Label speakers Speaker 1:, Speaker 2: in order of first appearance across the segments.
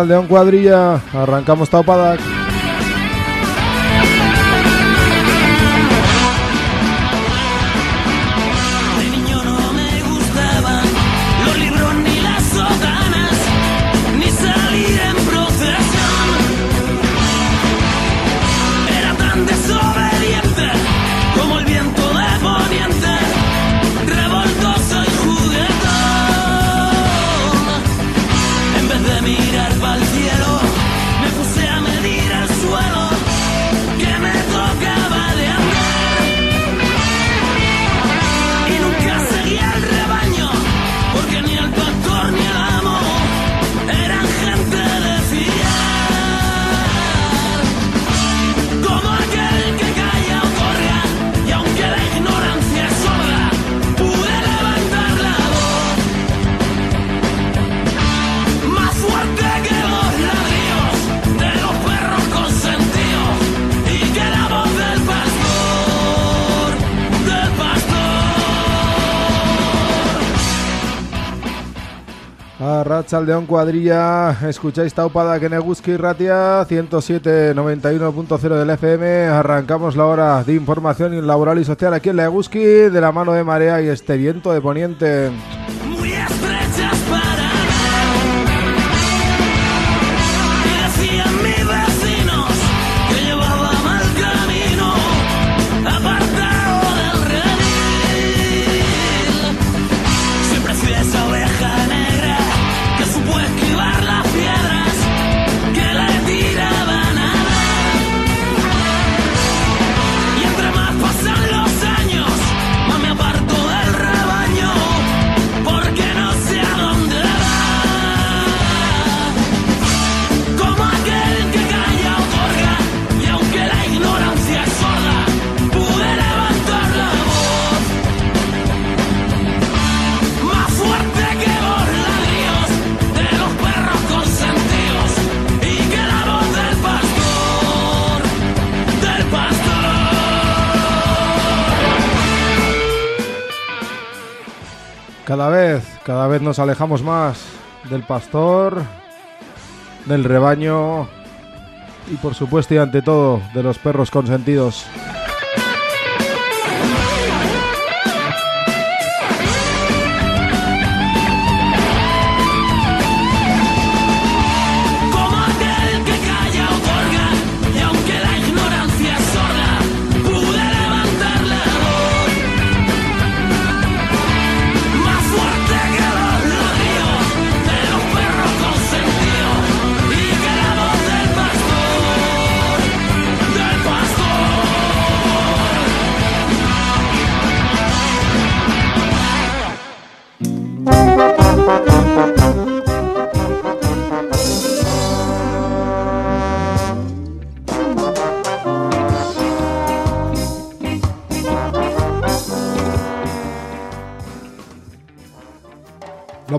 Speaker 1: León Cuadrilla, arrancamos Taupadak. León Cuadrilla, escucháis Taupada Keneguski Ratia 107.91.0 del FM. Arrancamos la hora de información laboral y social aquí en Leguski de la mano de Marea y este viento de poniente. Cada vez nos alejamos más del pastor, del rebaño y por supuesto y ante todo de los perros consentidos.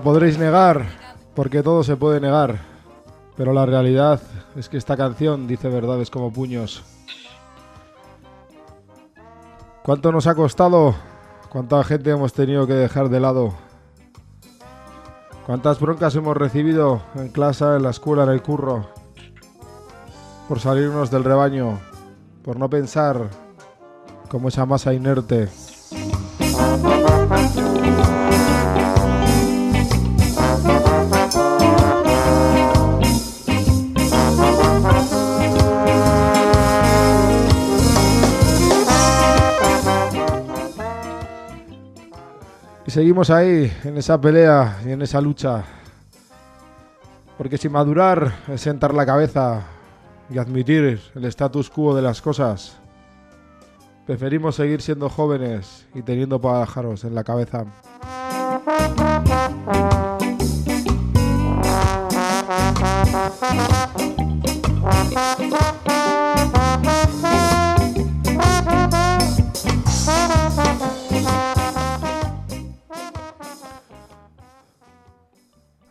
Speaker 1: Podréis negar, porque todo se puede negar. Pero la realidad es que esta canción dice verdades como puños. ¿Cuánto nos ha costado? ¿Cuánta gente hemos tenido que dejar de lado? ¿Cuántas broncas hemos recibido en clase, en la escuela, en el curro? Por salirnos del rebaño, por no pensar como esa masa inerte. Seguimos ahí, en esa pelea y en esa lucha. Porque si madurar es sentar la cabeza y admitir el status quo de las cosas, preferimos seguir siendo jóvenes y teniendo pájaros en la cabeza.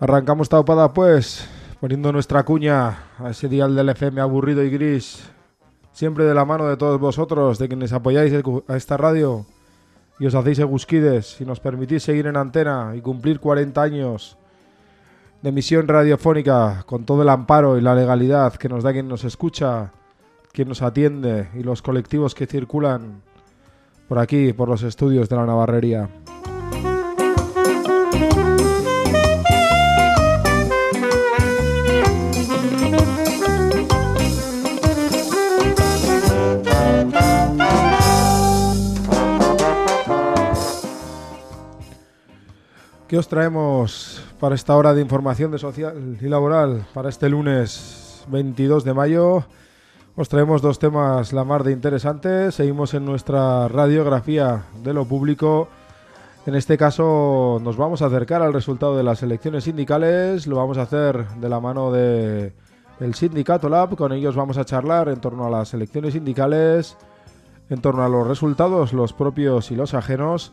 Speaker 2: Arrancamos taupada pues poniendo nuestra cuña a ese dial del FM aburrido y gris, siempre de la mano de todos vosotros, de quienes apoyáis a esta radio y os hacéis egusquides y nos permitís seguir en antena y cumplir 40 años de emisión radiofónica con todo el amparo y la legalidad que nos da quien nos escucha, quien nos atiende y los colectivos que circulan por aquí, por los estudios de la Navarrería. ¿Qué os traemos para esta hora de información de social y laboral? Para este lunes 22 de mayo os traemos dos temas la mar de interesantes. Seguimos en nuestra radiografía de lo público. En este caso nos vamos a acercar al resultado de las elecciones sindicales. Lo vamos a hacer de la mano de el Sindicato Lab. Con ellos vamos a charlar en torno a las elecciones sindicales, en torno a los resultados, los propios y los ajenos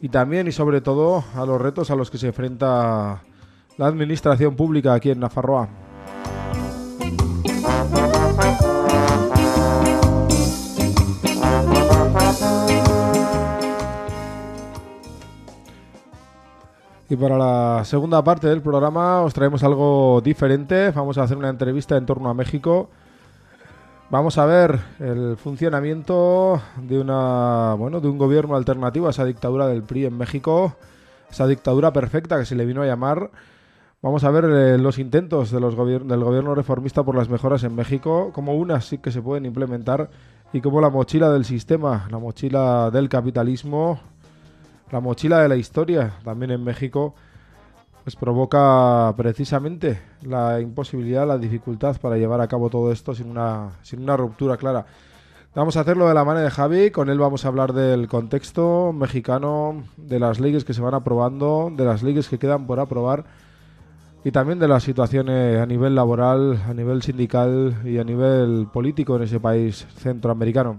Speaker 2: y también y sobre todo a los retos a los que se enfrenta la administración pública aquí en Nafarroa. Y para la segunda parte del programa os traemos algo diferente. Vamos a hacer una entrevista en torno a México Vamos a ver el funcionamiento de una bueno de un gobierno alternativo a esa dictadura del PRI en México, esa dictadura perfecta que se le vino a llamar. Vamos a ver eh, los intentos de los del gobierno reformista por las mejoras en México, como unas sí que se pueden implementar y como la mochila del sistema, la mochila del capitalismo, la mochila de la historia también en México pues provoca precisamente la imposibilidad, la dificultad para llevar a cabo todo esto sin una, sin una ruptura clara. Vamos a hacerlo de la mano de Javi, con él vamos a hablar del contexto mexicano, de las leyes que se van aprobando, de las leyes que quedan por aprobar y también de las situaciones a nivel laboral, a nivel sindical y a nivel político en ese país centroamericano.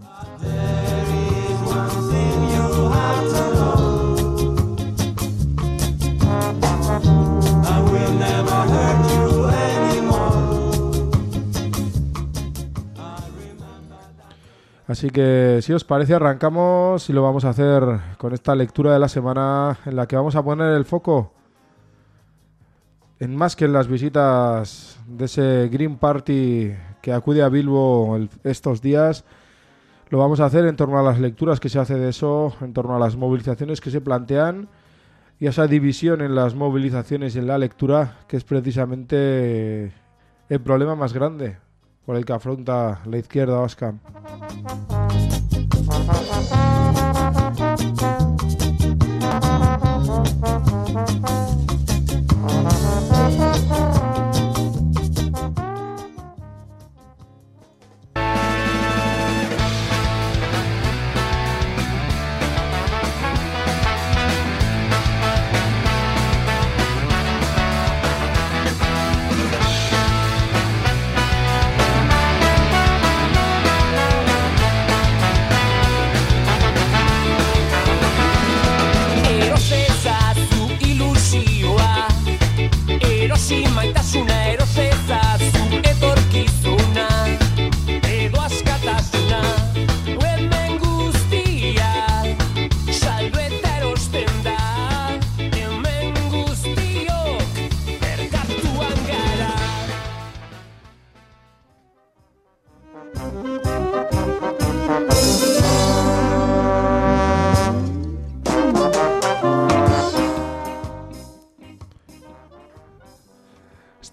Speaker 2: Así que si os parece arrancamos y lo vamos a hacer con esta lectura de la semana en la que vamos a poner el foco en más que en las visitas de ese Green Party que acude a Bilbo estos días, lo vamos a hacer en torno a las lecturas que se hace de eso, en torno a las movilizaciones que se plantean y a esa división en las movilizaciones y en la lectura que es precisamente el problema más grande por el que afronta la izquierda vasca.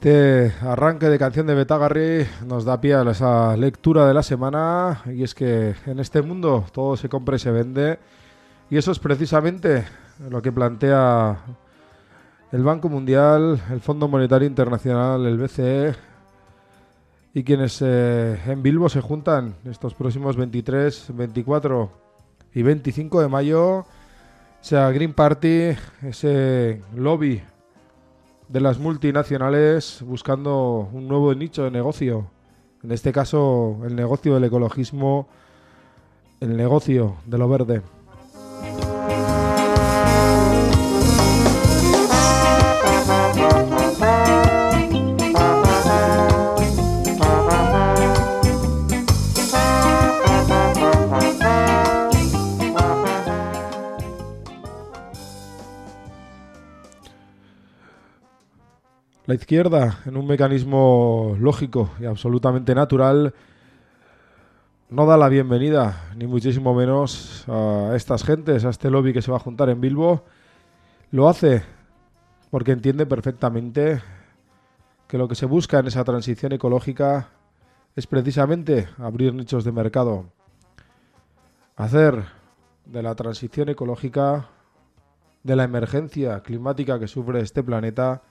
Speaker 2: Este arranque de canción de Betagarri nos da pie a esa lectura de la semana y es que en este mundo todo se compra y se vende y eso es precisamente lo que plantea el Banco Mundial, el Fondo Monetario Internacional, el BCE y quienes eh, en Bilbo se juntan estos próximos 23, 24 y 25 de mayo, sea Green Party, ese lobby de las multinacionales buscando un nuevo nicho de negocio. En este caso, el negocio del ecologismo, el negocio de lo verde. Izquierda, en un mecanismo lógico y absolutamente natural, no da la bienvenida, ni muchísimo menos, a estas gentes, a este lobby que se va a juntar en Bilbo. Lo hace porque entiende perfectamente que lo que se busca en esa transición ecológica es precisamente abrir nichos de mercado, hacer de la transición ecológica, de la emergencia climática que sufre este planeta,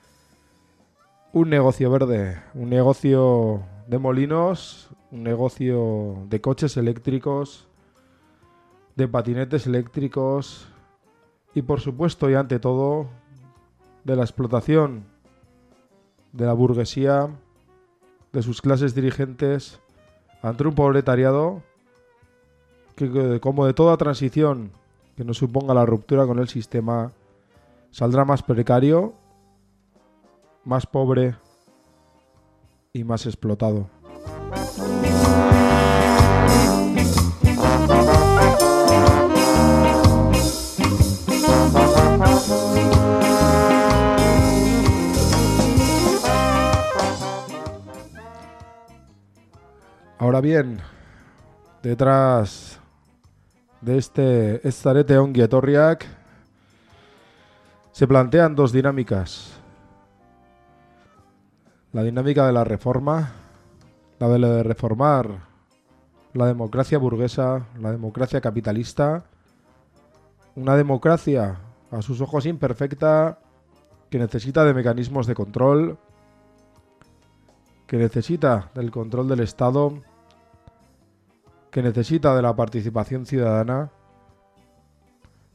Speaker 2: un negocio verde, un negocio de molinos, un negocio de coches eléctricos, de patinetes eléctricos y por supuesto y ante todo de la explotación de la burguesía, de sus clases dirigentes, ante un proletariado que, como de toda transición que no suponga la ruptura con el sistema, saldrá más precario más pobre y más explotado. Ahora bien, detrás de este Estarete Ongi se plantean dos dinámicas la dinámica de la reforma, la de, reformar la democracia burguesa, la democracia capitalista, una democracia a sus ojos imperfecta que necesita de mecanismos de control, que necesita del control del Estado, que necesita de la participación ciudadana.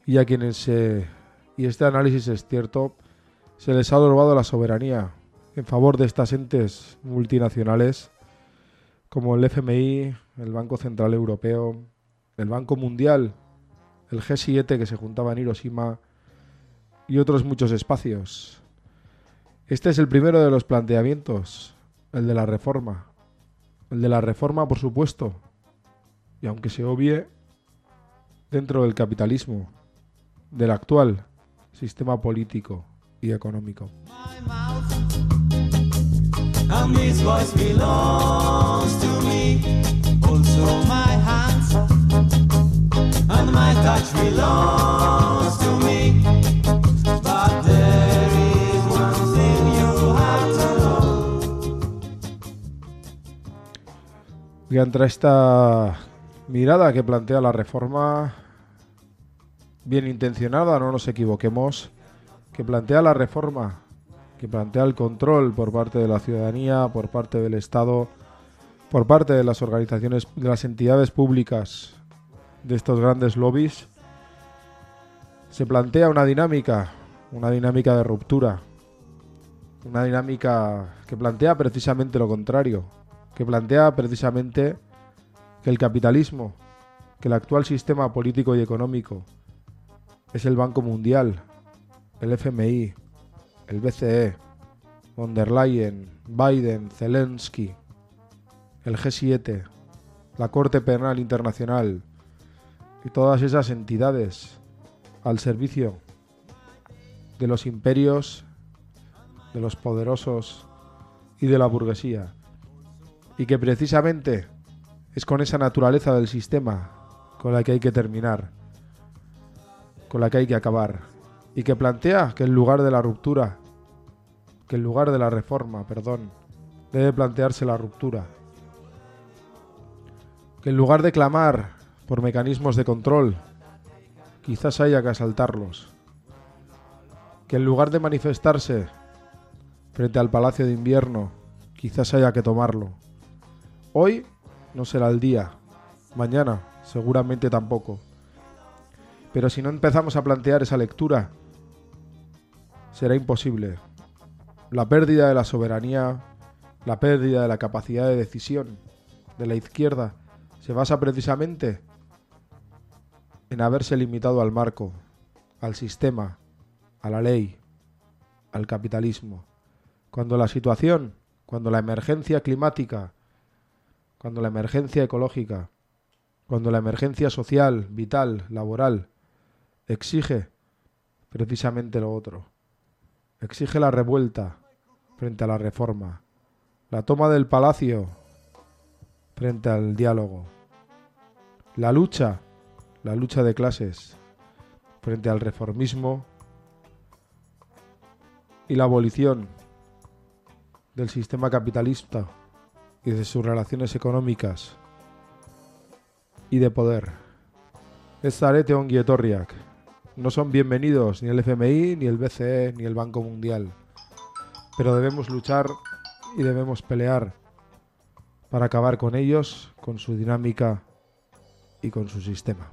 Speaker 2: Y a quienes se, y este análisis es cierto, se les ha robado la soberanía en favor de estas entes multinacionales como el FMI, el Banco Central Europeo, el Banco Mundial, el G7 que se juntaba en Hiroshima y otros muchos espacios. Este es el primero de los planteamientos, el de la reforma. El de la reforma, por supuesto, y aunque se obvie, dentro del capitalismo, del actual sistema político y económico.
Speaker 3: And this voice belongs to me. Also my hands and my touch belongs to me. But there is one thing you have to know.
Speaker 2: Y ante esta mirada que plantea la reforma, bien intencionada, no nos equivoquemos, que plantea la reforma, que plantea el control por parte de la ciudadanía, por parte del Estado, por parte de las organizaciones, de las entidades públicas de estos grandes lobbies, se plantea una dinámica, una dinámica de ruptura, una dinámica que plantea precisamente lo contrario, que plantea precisamente que el capitalismo, que el actual sistema político y económico es el Banco Mundial, el FMI, el BCE, von der Leyen, Biden, Zelensky, el G7, la Corte Penal Internacional y todas esas entidades al servicio de los imperios, de los poderosos y de la burguesía. Y que precisamente es con esa naturaleza del sistema con la que hay que terminar, con la que hay que acabar, y que plantea que en lugar de la ruptura, que en lugar de la reforma, perdón, debe plantearse la ruptura. Que en lugar de clamar por mecanismos de control, quizás haya que asaltarlos. Que en lugar de manifestarse frente al Palacio de Invierno, quizás haya que tomarlo. Hoy no será el día, mañana seguramente tampoco. Pero si no empezamos a plantear esa lectura, será imposible. La pérdida de la soberanía, la pérdida de la capacidad de decisión de la izquierda se basa precisamente en haberse limitado al marco, al sistema, a la ley, al capitalismo. Cuando la situación, cuando la emergencia climática, cuando la emergencia ecológica, cuando la emergencia social, vital, laboral, exige precisamente lo otro. Exige la revuelta,
Speaker 1: frente a la reforma. La toma del palacio frente al diálogo. La lucha, la lucha de clases frente al reformismo y la abolición del sistema capitalista y de sus relaciones económicas y de poder. Ez zarete ongi etorriak. No son bienvenidos ni el FMI, ni el BCE, ni el Banco Mundial. Pero debemos luchar y debemos pelear para acabar con ellos, con su dinámica y con su sistema.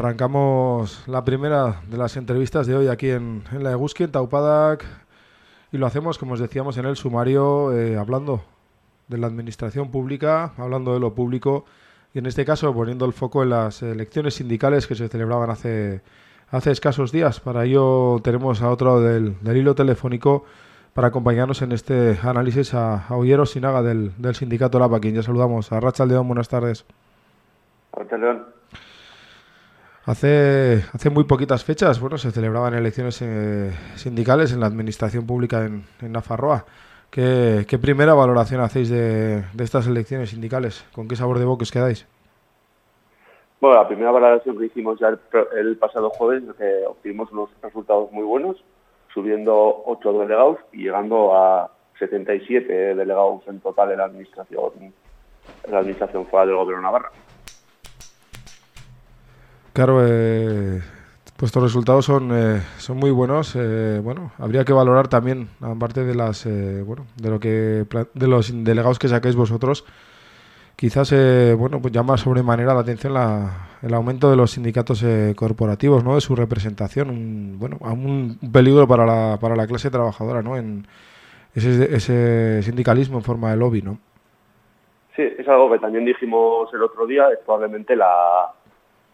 Speaker 1: Arrancamos la primera de las entrevistas de hoy aquí en, en la Eguski, en Taupadak, y lo hacemos, como os decíamos en el sumario, eh, hablando de la administración pública, hablando de lo público, y en este caso poniendo el foco en las elecciones sindicales que se celebraban hace, hace escasos días. Para ello tenemos a otro del, del hilo telefónico para acompañarnos en este análisis a, a Ollero Sinaga del, del sindicato Lapa, a quien ya saludamos. A Racha Aldeón, buenas tardes.
Speaker 4: Ahorita, León.
Speaker 1: Hace, hace muy poquitas fechas, bueno, se celebraban elecciones eh, sindicales en la administración pública en, en Nafarroa. ¿Qué, primera valoración hacéis de, estas elecciones sindicales? ¿Con qué sabor de boca os quedáis?
Speaker 4: Bueno, la primera valoración que hicimos ya el, pasado jueves obtuvimos unos resultados muy buenos, subiendo 8 delegados y llegando a 77 delegados en total en la administración, en la administración foral del gobierno Navarra.
Speaker 1: Claro, eh, vuestros resultados son, eh, son muy buenos. eh, bueno, habría que valorar también, aparte de las, eh, bueno, de lo que de los delegados que saquéis vosotros,
Speaker 2: quizás eh, bueno pues llama sobremanera la atención la, el aumento de los sindicatos eh, corporativos, ¿no? De su representación, un, bueno, un peligro para la, para la clase trabajadora, ¿no? En ese, ese sindicalismo en forma de lobby, ¿no?
Speaker 4: Sí, es algo que también dijimos el otro día, es probablemente la,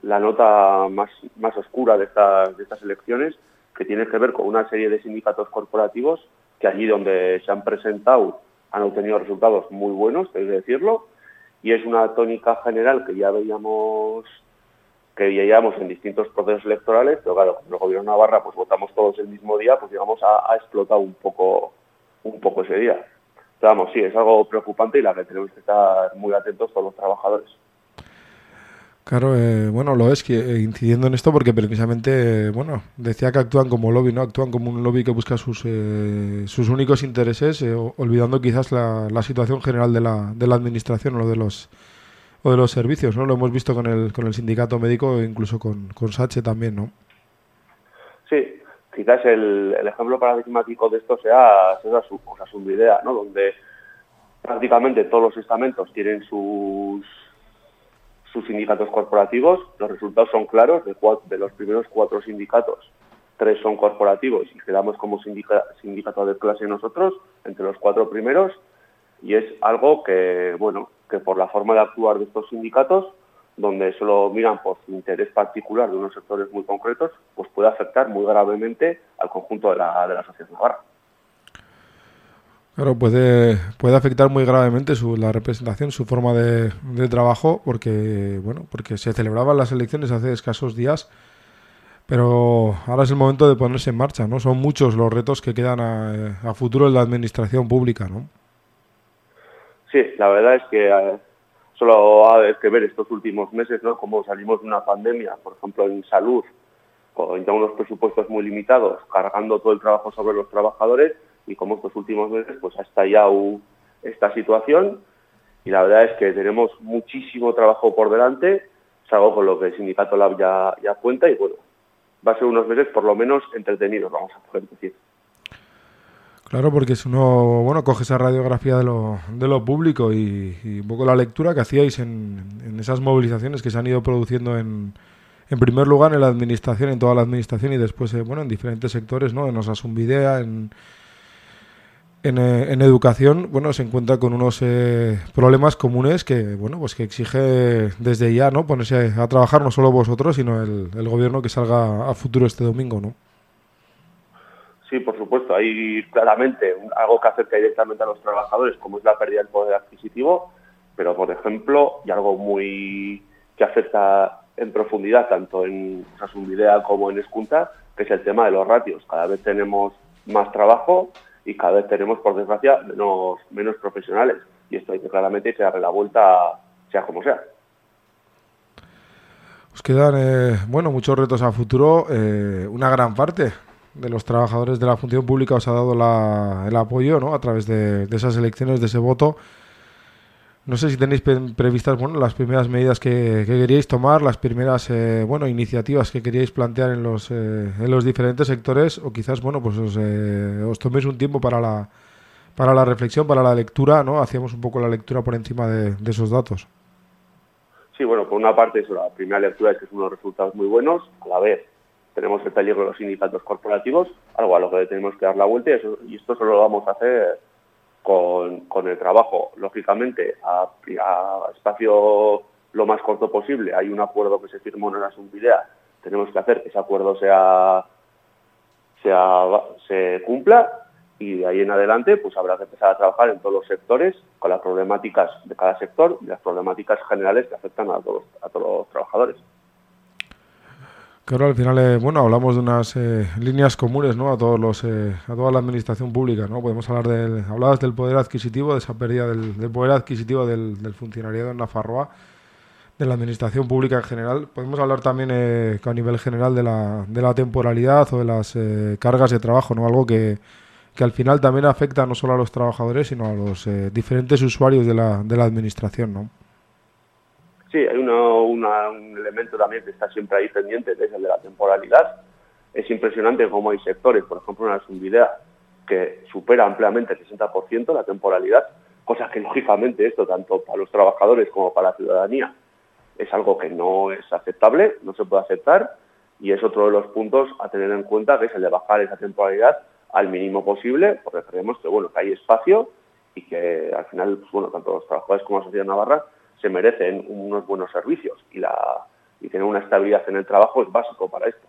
Speaker 4: la nota más, más oscura de estas, de estas elecciones, que tiene que ver con una serie de sindicatos corporativos que allí donde se han presentado han obtenido resultados muy buenos, hay que decirlo, y es una tónica general que ya veíamos que veíamos en distintos procesos electorales, pero claro, como el gobierno de Navarra pues votamos todos el mismo día, pues digamos ha, ha explotado un poco un poco ese día. Pero vamos, sí, es algo preocupante y la que tenemos que estar muy atentos todos los trabajadores.
Speaker 2: Claro, eh, bueno, lo es que eh, incidiendo en esto porque precisamente, bueno, decía que actúan como lobby, ¿no? Actúan como un lobby que busca sus, eh, sus únicos intereses, eh, olvidando quizás la, la situación general de la, de la administración o de los o de los servicios, ¿no? Lo hemos visto con el, con el sindicato médico e incluso con, con Sache también, ¿no?
Speaker 4: Sí, quizás el, el ejemplo paradigmático de esto sea, sea su, o sea, su idea, ¿no? Donde prácticamente todos los estamentos tienen sus sus sindicatos corporativos, los resultados son claros, de, cua- de los primeros cuatro sindicatos, tres son corporativos y quedamos como sindica- sindicato de clase nosotros, entre los cuatro primeros, y es algo que, bueno, que por la forma de actuar de estos sindicatos, donde solo miran por su interés particular de unos sectores muy concretos, pues puede afectar muy gravemente al conjunto de la, de la sociedad navarra.
Speaker 2: Claro, puede, puede afectar muy gravemente su, la representación, su forma de, de trabajo, porque bueno, porque se celebraban las elecciones hace escasos días, pero ahora es el momento de ponerse en marcha, ¿no? Son muchos los retos que quedan a, futuro en la administración pública, ¿no?
Speaker 4: Sí, la verdad es que eh, solo hay que ver estos últimos meses, ¿no? Cómo salimos de una pandemia, por ejemplo, en salud, con ya unos presupuestos muy limitados, cargando todo el trabajo sobre los trabajadores y como estos últimos meses pues ha estallado esta situación y la verdad es que tenemos muchísimo trabajo por delante, es algo con lo que el sindicato Lab ya, cuenta y bueno, va a ser unos meses por lo menos entretenidos, vamos a poder decir.
Speaker 2: Claro, porque si uno, bueno, coge esa radiografía de lo, de lo público y, y un poco la lectura que hacíais en, en esas movilizaciones que se han ido produciendo en, en primer lugar en la administración, en toda la administración y después, eh, bueno, en diferentes sectores, ¿no? En Osasunvidea, en, en, eh, en educación, bueno, se encuentra con unos eh, problemas comunes que, bueno, pues que exige desde ya, ¿no? Ponerse a trabajar no solo vosotros, sino el, gobierno que salga a futuro este domingo, ¿no?
Speaker 4: Sí, por supuesto, hay claramente algo que afecta directamente a los trabajadores, como es la pérdida del poder adquisitivo, pero por ejemplo, y algo muy que afecta en profundidad tanto en Sasunvidea como en Escunta, que es el tema de los ratios. Cada vez tenemos más trabajo y cada vez tenemos, por desgracia, menos, menos profesionales. Y esto hay que claramente que darle la vuelta, sea como sea.
Speaker 2: Os quedan, eh, bueno, muchos retos a futuro. eh, una gran parte de los trabajadores de la función pública os ha dado la- el apoyo, ¿no? A través de esas elecciones, de ese voto. No sé si tenéis previstas, bueno, las primeras medidas que, que queríais tomar, las primeras, eh, bueno, iniciativas que queríais plantear en los, eh, en los diferentes sectores, o quizás, bueno, pues os, eh, os toméis un tiempo para la, para la reflexión, para la lectura, ¿no? Hacíamos un poco la lectura por encima de, esos datos.
Speaker 4: Sí, bueno, por una parte, eso, la primera lectura es que son unos resultados muy buenos, a la vez tenemos el peligro de los sindicatos corporativos, algo a lo que tenemos que dar la vuelta y, eso- y esto solo lo vamos a hacer con, el trabajo, lógicamente, a, espacio lo más corto posible. Hay un acuerdo que se firmó en la Asunbilea, tenemos que hacer que ese acuerdo sea, sea, se cumpla y de ahí en adelante pues habrá que empezar a trabajar en todos los sectores con las problemáticas de cada sector y las problemáticas generales que afectan a todos, a todos los trabajadores.
Speaker 2: Claro, al final, eh, bueno, hablamos de unas eh, líneas comunes, ¿no? A todos los, eh, a toda la administración pública, ¿no? Podemos hablar del, hablabas del poder adquisitivo, de esa pérdida del, poder adquisitivo del, funcionariado en Nafarroa, de la administración pública en general. Podemos hablar también eh, que a nivel general de la, de la temporalidad o de las eh, cargas de trabajo, ¿no? Algo que, que al final también afecta no solo a los trabajadores, sino a los eh, diferentes usuarios de la, de la administración, ¿no?
Speaker 4: Sí, hay una- un elemento también que está siempre ahí pendiente, que es el de la temporalidad. Es impresionante cómo hay sectores, por ejemplo, en la Subidea, que supera ampliamente el 60% la temporalidad,
Speaker 5: cosa que lógicamente esto, tanto para los trabajadores como para la ciudadanía, es algo que no es aceptable, no se puede aceptar, y es otro de los puntos a tener en cuenta, que es el de bajar esa temporalidad al mínimo posible, porque creemos que, bueno, que hay espacio y que al final, pues, bueno, tanto los trabajadores como la sociedad navarra se merecen unos buenos servicios y, la, y tener una estabilidad en el trabajo es básico para esto.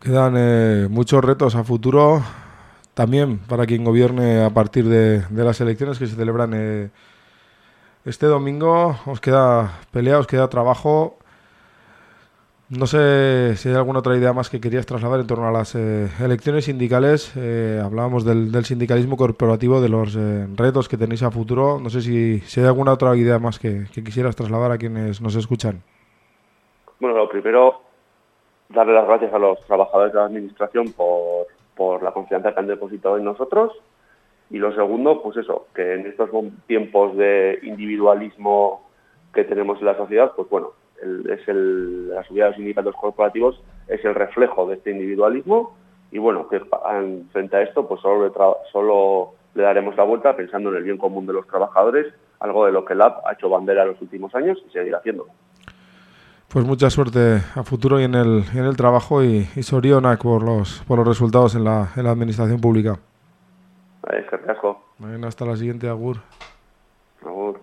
Speaker 2: Quedan eh, muchos retos a futuro, también para quien gobierne a partir de, de las elecciones que se celebran eh, este domingo. Os queda pelea, os queda trabajo. No sé si hay alguna otra idea más que querías trasladar en torno a las eh, elecciones sindicales. Eh, hablábamos del, sindicalismo corporativo, de los eh, retos que tenéis a futuro. No sé si, si hay alguna otra idea más que, que, quisieras trasladar a quienes nos escuchan.
Speaker 5: Bueno, lo primero, darle las gracias a los trabajadores de la Administración por, por la confianza que han depositado en nosotros. Y lo segundo, pues eso, que en estos tiempos de individualismo que tenemos en la sociedad, pues bueno, el, es el, la subida de los sindicatos corporativos es el reflejo de este individualismo y bueno, que frente a esto pues solo le, solo le daremos la vuelta pensando en el bien común de los trabajadores, algo de lo que LAB ha hecho bandera en los últimos años y seguirá haciéndolo.
Speaker 2: Pues mucha suerte a futuro y en el, en el trabajo y, y Sorionak por los, por los resultados en la, en la administración pública.
Speaker 5: Vale, que.
Speaker 2: Bueno, hasta la siguiente, Agur.
Speaker 5: Agur.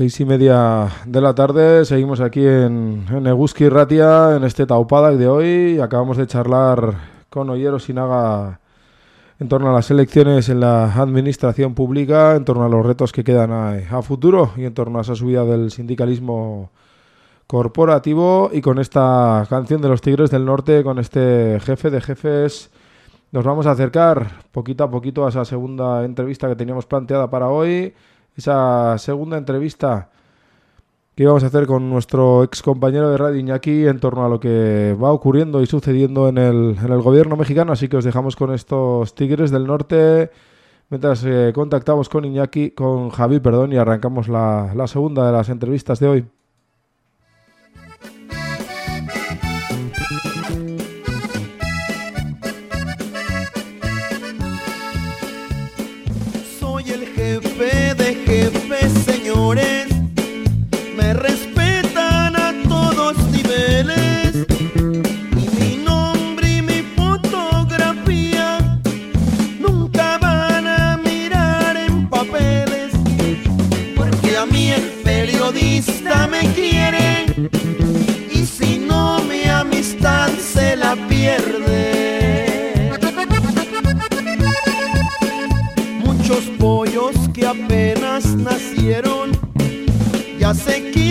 Speaker 2: Seis y media de la tarde, seguimos aquí en, en Eguski Ratia, en este Taupada de hoy. Acabamos de charlar con Ollero Sinaga en torno a las elecciones en la administración pública, en torno a los retos que quedan a, a futuro y en torno a esa subida del sindicalismo corporativo. Y con esta canción de los Tigres del Norte, con este jefe de jefes, nos vamos a acercar poquito a poquito a esa segunda entrevista que teníamos planteada para hoy esa segunda entrevista que íbamos a hacer con nuestro ex compañero de Radio Iñaki en torno a lo que va ocurriendo y sucediendo en el, en el gobierno mexicano. Así que os dejamos con estos Tigres del Norte mientras eh, contactamos con Iñaki, con Javi, perdón, y arrancamos la, la segunda de las entrevistas de hoy.
Speaker 6: Apenas nacieron. Ya se quieren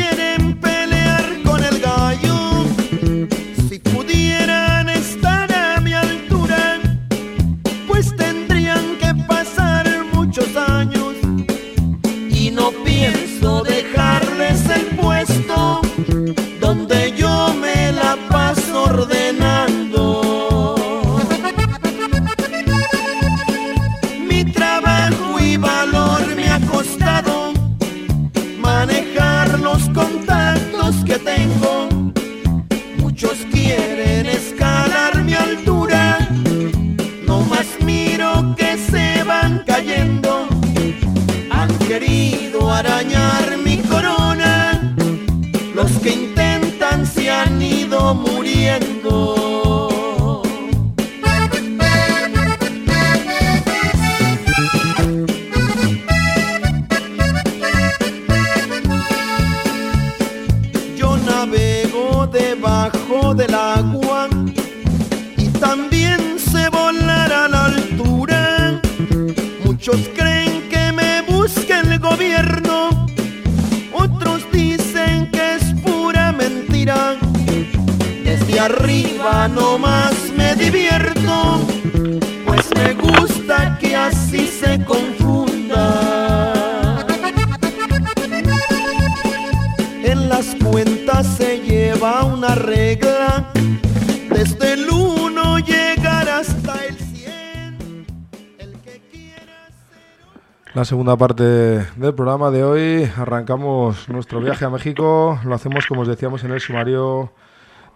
Speaker 2: segunda parte del programa de hoy arrancamos nuestro viaje a México. Lo hacemos, como os decíamos, en el sumario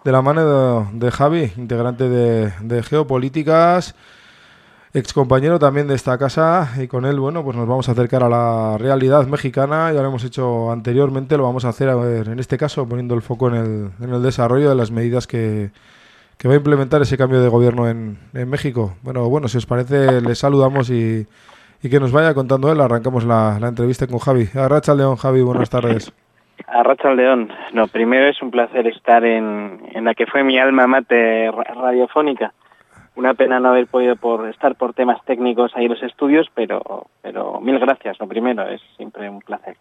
Speaker 2: de la mano de, de Javi, integrante de, de Geopolíticas, ex compañero también de esta casa. Y con él, bueno, pues nos vamos a acercar a la realidad mexicana. Ya lo hemos hecho anteriormente, lo vamos a hacer a ver, en este caso poniendo el foco en el, en el desarrollo de las medidas que, que va a implementar ese cambio de gobierno en, en México. Bueno, bueno, si os parece, les saludamos y, y que nos vaya contando él. Arrancamos la, la entrevista con Javi. Arracha León, Javi, buenas tardes.
Speaker 7: Arracha León. No, primero es un placer estar en, en la que fue mi alma mate ra- radiofónica. Una pena no haber podido por estar por temas técnicos ahí en los estudios, pero, pero mil gracias. Lo primero es siempre un placer.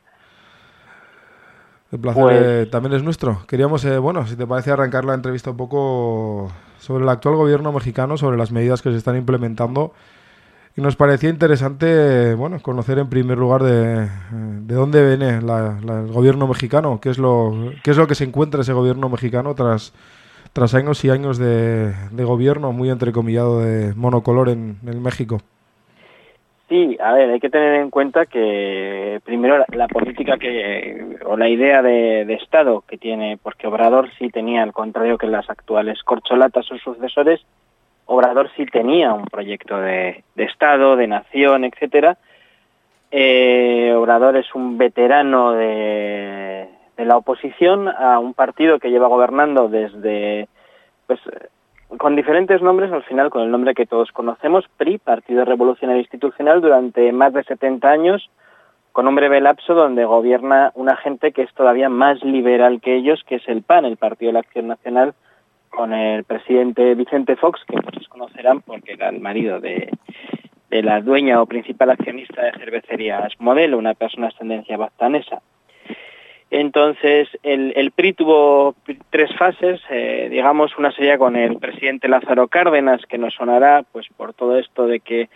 Speaker 2: El placer
Speaker 7: Pues-
Speaker 2: eh, también es nuestro. Queríamos, eh, bueno, si te parece, arrancar la entrevista un poco sobre el actual gobierno mexicano, sobre las medidas que se están implementando. Y nos parecía interesante, bueno, conocer en primer lugar de, de dónde viene la- la- el gobierno mexicano, qué es lo, qué es lo que se encuentra ese gobierno mexicano tras, tras años y años de, de gobierno muy entrecomillado de monocolor en, en México.
Speaker 7: Sí, a ver, hay que tener en cuenta que primero la, política que o la idea de, de Estado que tiene, porque Obrador sí tenía, al contrario que las actuales corcholatas sus sucesores, Obrador sí tenía un proyecto de, Estado, de nación, etcétera. Eh, Obrador es un veterano de, de la oposición a un partido que lleva gobernando desde pues con diferentes nombres, al final con el nombre que todos conocemos, PRI, Partido Revolucionario Institucional, durante más de 70 años, con un breve lapso donde gobierna una gente que es todavía más liberal que ellos, que es el PAN, el Partido de la Acción Nacional, con el presidente Vicente Fox, que muchos conocerán porque era el marido de, la dueña o principal accionista de cervecerías Modelo, una persona de ascendencia bastanesa. Entonces, el, el, PRI tuvo tres fases, eh, digamos, una sería con el presidente Lázaro Cárdenas, que nos sonará pues por todo esto de que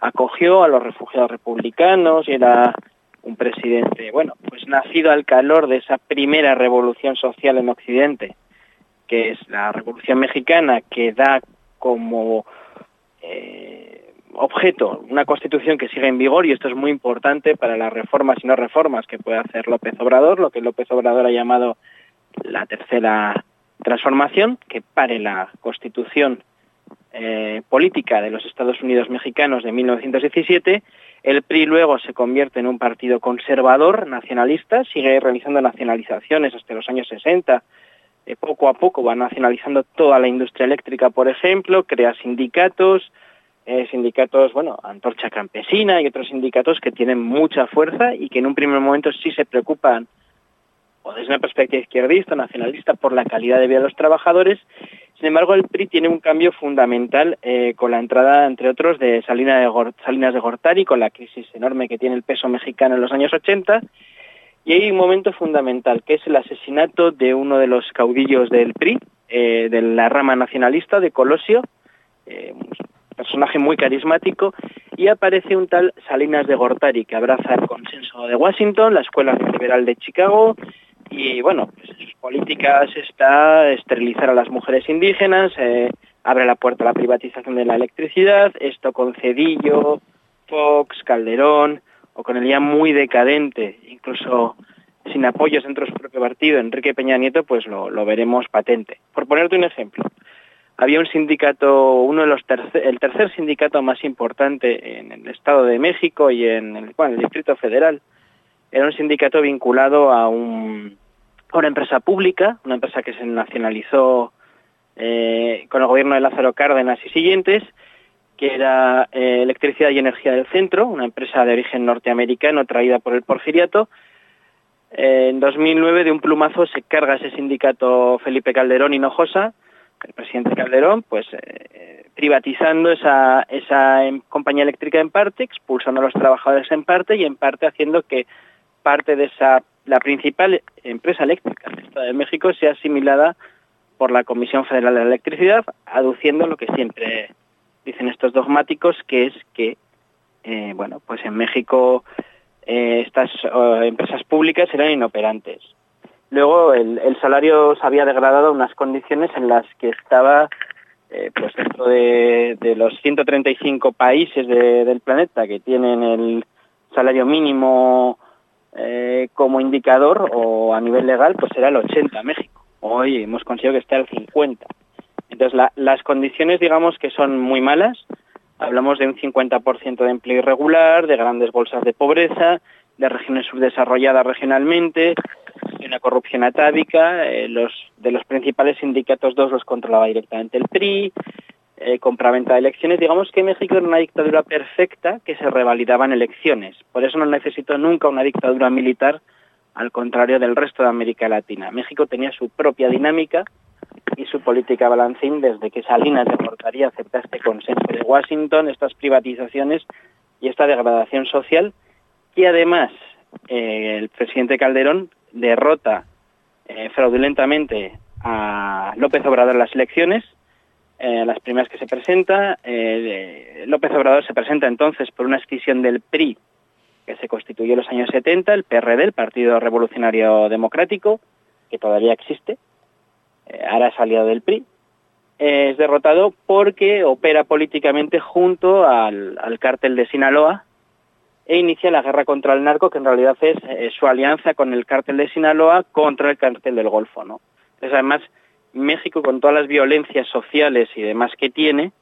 Speaker 7: acogió a los refugiados republicanos y era un presidente, bueno, pues nacido al calor de esa primera revolución social en Occidente, que es la Revolución Mexicana, que da como eh, objeto una constitución que sigue en vigor, y esto es muy importante para las reformas y no reformas que puede hacer López Obrador, lo que López Obrador ha llamado la tercera transformación, que pare la constitución eh, política de los Estados Unidos mexicanos de 1917 el PRI luego se convierte en un partido conservador, nacionalista, sigue realizando nacionalizaciones hasta los años 60. Eh, poco a poco va nacionalizando toda la industria eléctrica, por ejemplo, crea sindicatos, eh, sindicatos, bueno, Antorcha Campesina y otros sindicatos que tienen mucha fuerza y que en un primer momento sí se preocupan, o desde una perspectiva izquierdista, nacionalista, por la calidad de vida de los trabajadores sin embargo, el PRI tiene un cambio fundamental eh, con la entrada, entre otros, de Salinas de, Gortari, con la crisis enorme que tiene el peso mexicano en los años 80. Y hay un momento fundamental, que es el asesinato de uno de los caudillos del PRI, eh, de la rama nacionalista, de Colosio, eh, personaje muy carismático, y aparece un tal Salinas de Gortari, que abraza el consenso de Washington, la Escuela Liberal de Chicago, y bueno, pues sus políticas está esterilizar a las mujeres indígenas, eh, abre la puerta a la privatización de la electricidad, esto con Cedillo, Fox, Calderón, o con el ya muy decadente, incluso sin apoyos dentro de su propio partido, Enrique Peña Nieto, pues lo, lo veremos patente. Por ponerte un ejemplo, había un sindicato, uno de los tercer, el tercer sindicato más importante en el Estado de México y en el, bueno, el Distrito Federal, era un sindicato vinculado a, un, a una empresa pública, una empresa que se nacionalizó eh, con el gobierno de Lázaro Cárdenas y siguientes, que era eh, Electricidad y Energía del Centro, una empresa de origen norteamericano traída por el Porfiriato. Eh, en 2009, de un plumazo, se carga ese sindicato Felipe Calderón Hinojosa, el presidente Calderón, pues eh, privatizando esa, esa em, compañía eléctrica en parte, expulsando a los trabajadores en parte y en parte haciendo que parte de esa, la principal empresa eléctrica del Estado de México sea asimilada por la Comisión Federal de Electricidad, aduciendo lo que siempre dicen estos dogmáticos, que es que, eh, bueno, pues en México eh, estas empresas públicas eran inoperantes. Luego el, el, salario se había degradado a unas condiciones en las que estaba, eh, pues dentro de, de, los 135 países de, del planeta que tienen el salario mínimo como indicador o a nivel legal, pues será el 80 México. Hoy hemos conseguido que esté al 50. Entonces, la, las condiciones, digamos, que son muy malas. Hablamos de un 50% de empleo irregular, de grandes bolsas de pobreza, de regiones subdesarrolladas regionalmente, de una corrupción atávica. Eh, los, de los principales sindicatos, dos los controlaba directamente el PRI, eh, compraventa de elecciones. Digamos que México era una dictadura perfecta que se revalidaba en elecciones. Por eso no necesitó nunca una dictadura militar, al contrario del resto de América Latina. México tenía su propia dinámica y su política balancín desde que Salinas de Gortari acepta este consenso de Washington, estas privatizaciones y esta degradación social, y además eh, el presidente Calderón derrota eh, fraudulentamente a López Obrador en las elecciones, eh, las primeras que se presenta. López Obrador se presenta entonces por una escisión del PRI que se constituyó en los años 70, el PRD, el Partido Revolucionario Democrático, que todavía existe, ahora es aliado del PRI, eh, es derrotado porque opera políticamente junto al, al cártel de Sinaloa e inicia la guerra contra el narco, que en realidad es eh, su alianza con el cártel de Sinaloa contra el cártel del Golfo. ¿no? Entonces, además, México, con todas las violencias sociales y demás que tiene,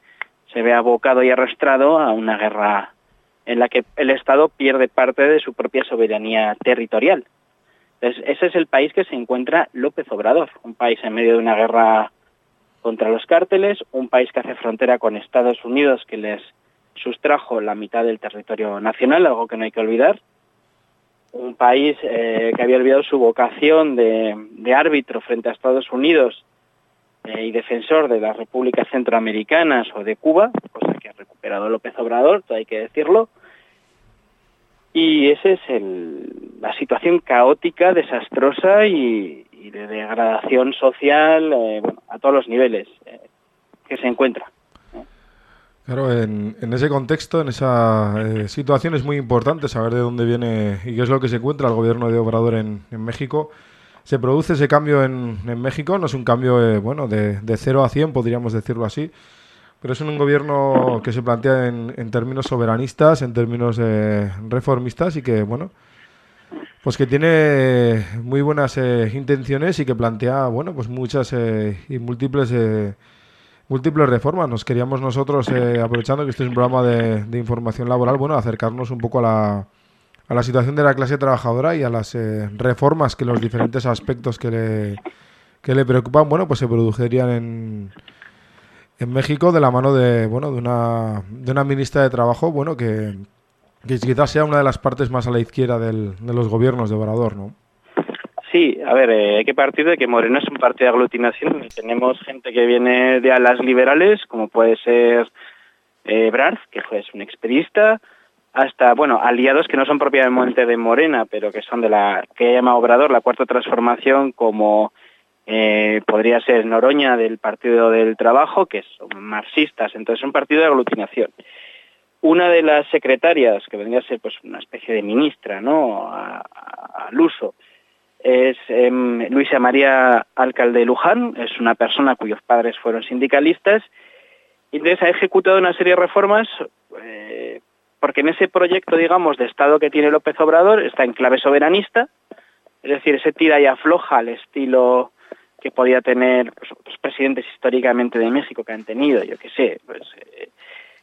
Speaker 7: se ve abocado y arrastrado a una guerra en la que el Estado pierde parte de su propia soberanía territorial. Entonces, ese es el país que se encuentra López Obrador, un país en medio de una guerra contra los cárteles, un país que hace frontera con Estados Unidos que les sustrajo la mitad del territorio nacional, algo que no hay que olvidar, un país eh, que había olvidado su vocación de, árbitro frente a Estados Unidos eh, y defensor de las repúblicas centroamericanas o de Cuba, cosa que ha recuperado López Obrador, hay que decirlo. Y esa es el, la situación caótica, desastrosa y, de degradación social eh, a todos los niveles eh, que se encuentra.
Speaker 2: Claro, en, en ese contexto, en esa eh, situación es muy importante saber de dónde viene y qué es lo que se encuentra el gobierno de Obrador en, México. Se produce ese cambio en, México, no es un cambio eh, bueno de, de 0 a 100, podríamos decirlo así, pero es un gobierno que se plantea en, en términos soberanistas, en términos reformistas y que, bueno, pues que tiene muy buenas eh, intenciones y que plantea, bueno, pues muchas eh, y múltiples eh, múltiples reformas. Nos queríamos nosotros, eh, aprovechando que este es un programa de, de información laboral, bueno, acercarnos un poco a la, a la situación de la clase trabajadora y a las eh, reformas que los diferentes aspectos que le, que le preocupan, bueno, pues se producirían en, en México de la mano de, bueno, de una, de una ministra de Trabajo, bueno, que, quizás sea una de las partes más a la izquierda del, de los gobiernos de Obrador, ¿no?
Speaker 7: Sí, a ver, eh, hay que partir de que Moreno es un partido de aglutinación tenemos gente que viene de alas liberales, como puede ser eh, Brad, que es un expedista, hasta, bueno, aliados que no son propiamente de Morena, pero que son de la que llama Obrador, la cuarta transformación, como eh, podría ser Noroña del Partido del Trabajo, que son marxistas, entonces es un partido de aglutinación. Una de las secretarias, que vendría a ser pues una especie de ministra, ¿no?, a- al uso, es em, Luisa María Alcalde de Luján, es una persona cuyos padres fueron sindicalistas, y entonces ha ejecutado una serie de reformas, eh, porque en ese proyecto, digamos, de Estado que tiene López Obrador está en clave soberanista, es decir, ese tira y afloja al estilo que podía tener pues, otros presidentes históricamente de México que han tenido, yo qué sé, pues, eh,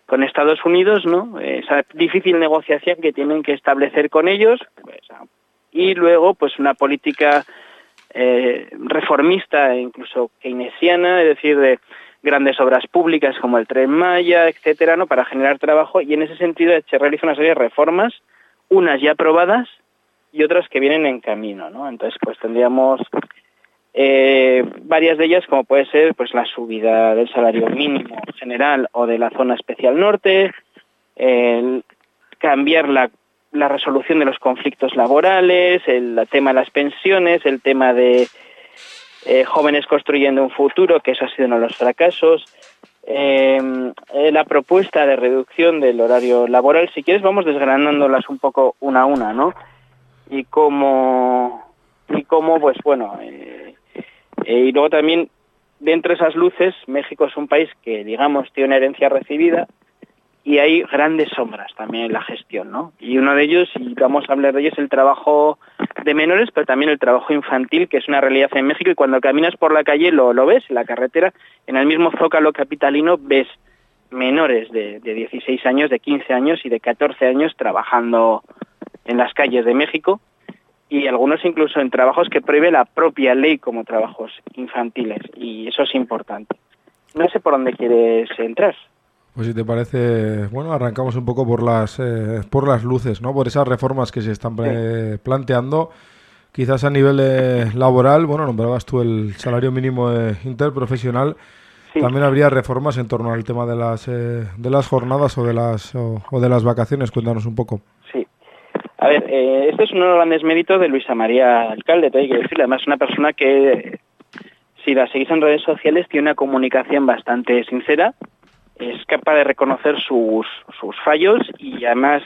Speaker 7: con Estados Unidos, ¿no? Esa difícil negociación que tienen que establecer con ellos, pues, ah, y luego, pues, una política eh, reformista incluso keynesiana, es decir, de grandes obras públicas como el Tren Maya, etcétera, ¿no? Para generar trabajo y en ese sentido se realiza una serie de reformas, unas ya aprobadas y otras que vienen en camino, ¿no? Entonces, pues tendríamos eh, varias de ellas, como puede ser pues la subida del salario mínimo general o de la zona especial norte, el cambiar la, la resolución de los conflictos laborales, el, tema de las pensiones, el tema de eh, jóvenes construyendo un futuro, que eso ha sido uno de los fracasos, eh, eh, la propuesta de reducción del horario laboral. Si quieres, vamos desgranándolas un poco una a una, ¿no? Y cómo, y cómo pues bueno, eh, y luego también, dentro de esas luces, México es un país que, digamos, tiene una herencia recibida y hay grandes sombras también en la gestión, ¿no? Y uno de ellos, y vamos a hablar de ellos, es el trabajo de menores, pero también el trabajo infantil, que es una realidad en México, y cuando caminas por la calle lo, lo ves, en la carretera, en el mismo zócalo capitalino ves menores de, de 16 años, de 15 años y de 14 años trabajando en las calles de México, y algunos incluso en trabajos que prohíbe la propia ley como trabajos infantiles, y eso es importante. No sé por dónde quieres entrar.
Speaker 2: Pues si te parece, bueno, arrancamos un poco por las eh, por las luces, ¿no? Por esas reformas que se están eh, planteando, quizás a nivel eh, laboral, bueno, nombrabas tú el salario mínimo eh, interprofesional,
Speaker 7: Sí.
Speaker 2: también habría reformas en torno al tema de las eh, de las jornadas o de las o, o de las vacaciones. Cuéntanos un poco.
Speaker 7: A ver, eh, este es uno de los grandes méritos de Luisa María Alcalde, te hay que decirle. Además, es una persona que, si la seguís en redes sociales, tiene una comunicación bastante sincera, es capaz de reconocer sus, sus fallos y además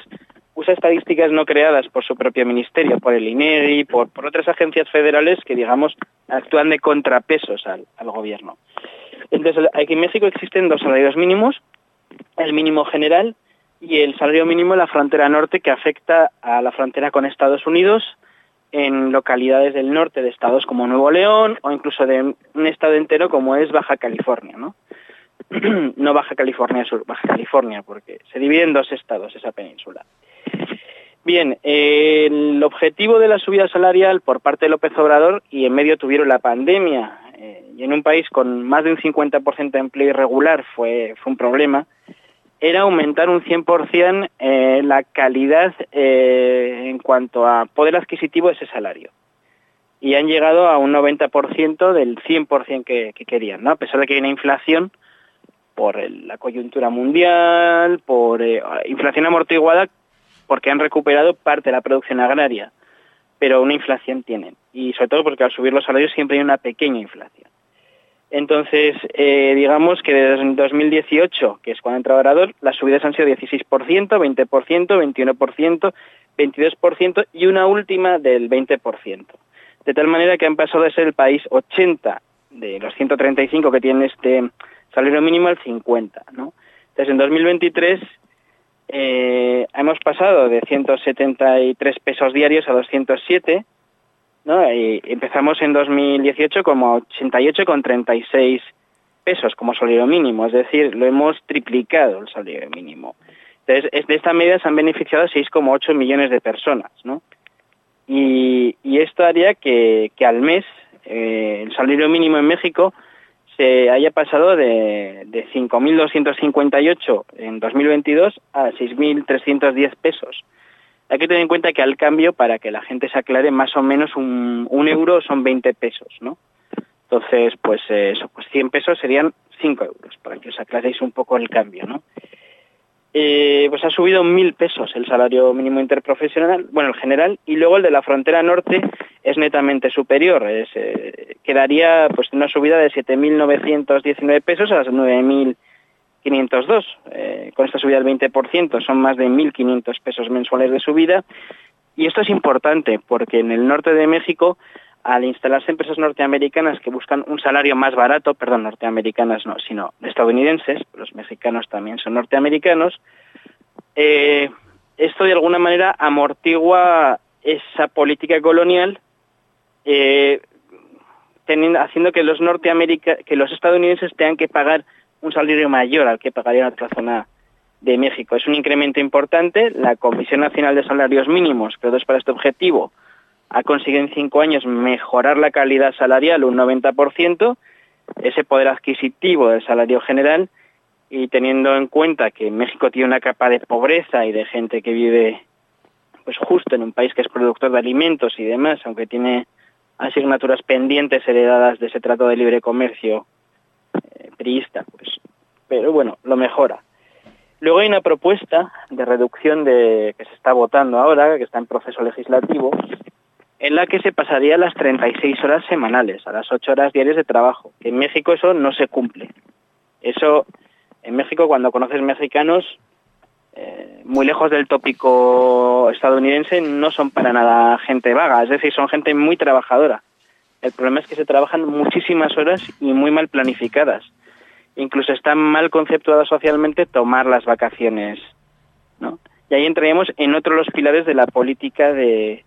Speaker 7: usa estadísticas no creadas por su propio ministerio, por el INEGI, por, por otras agencias federales que, digamos, actúan de contrapesos al gobierno. Entonces, aquí en México existen dos salarios mínimos, el mínimo general y el salario mínimo en la frontera norte que afecta a la frontera con Estados Unidos en localidades del norte de estados como Nuevo León o incluso de un estado entero como es Baja California, ¿no? no Baja California Sur, Baja California, porque se divide en dos estados esa península. Bien, eh, el objetivo de la subida salarial por parte de López Obrador y en medio tuvieron la pandemia eh, y en un país con más de un 50% de empleo irregular fue, fue un problema, era aumentar un 100% eh, la calidad eh, en cuanto a poder adquisitivo de ese salario. Y han llegado a un 90% del 100% que, que querían, ¿no? A pesar de que hay una inflación por la coyuntura mundial, por eh, inflación amortiguada, porque han recuperado parte de la producción agraria, pero una inflación tienen. Y sobre todo porque al subir los salarios siempre hay una pequeña inflación. Entonces, eh, digamos que desde 2018, que es cuando entra Obrador, las subidas han sido 16%, 20%, 21%, 22% y una última del 20%. De tal manera que han pasado de ser el país 80 de los 135 que tienen este salario mínimo al 50, ¿no? Entonces, en 2023 eh, hemos pasado de 173 pesos diarios a 207, ¿no? Y empezamos en 2018 como 88,36 pesos como salario mínimo, es decir, lo hemos triplicado el salario mínimo. Entonces, es- de esta medida se han beneficiado 6,8 millones de personas, ¿no? Y, esto haría que, al mes eh, el salario mínimo en México se haya pasado de 5.258 en 2022 a 6.310 pesos. Hay que tener en cuenta que al cambio, para que la gente se aclare, más o menos un, euro son 20 pesos, ¿no? Entonces, pues eh, eso, pues 100 pesos serían 5 euros, para que os aclaréis un poco el cambio, ¿no? Eh, pues ha subido mil pesos el salario mínimo interprofesional, bueno, el general, y luego el de la frontera norte es netamente superior, es, eh, quedaría pues una subida de 7.919 pesos a las 9.502. Eh, con esta subida del 20% son más de 1.500 pesos mensuales de subida. Y esto es importante porque en el norte de México, al instalarse empresas norteamericanas que buscan un salario más barato, perdón, norteamericanas no, sino estadounidenses, los mexicanos también son norteamericanos, eh, esto de alguna manera amortigua esa política colonial, eh, haciendo que los norteamerica, que los estadounidenses tengan que pagar un salario mayor al que pagaría en otra zona de México. Es un incremento importante. La Comisión Nacional de Salarios Mínimos, creó para este objetivo, ha conseguido en cinco años mejorar la calidad salarial un 90%, ese poder adquisitivo del salario general, y teniendo en cuenta que México tiene una capa de pobreza y de gente que vive pues justo en un país que es productor de alimentos y demás, aunque tiene asignaturas pendientes heredadas de ese trato de libre comercio priista, pues, pero bueno, lo mejora. Luego hay una propuesta de reducción de que se está votando ahora, que está en proceso legislativo, en la que se pasaría las 36 horas semanales, a las 8 horas diarias de trabajo. En México eso no se cumple. Eso, en México, cuando conoces mexicanos, eh, muy lejos del tópico estadounidense, no son para nada gente vaga, es decir, son gente muy trabajadora. El problema es que se trabajan muchísimas horas y muy mal planificadas. Incluso está mal conceptuada socialmente tomar las vacaciones, ¿no? Y ahí entraríamos en otro de los pilares de la política de,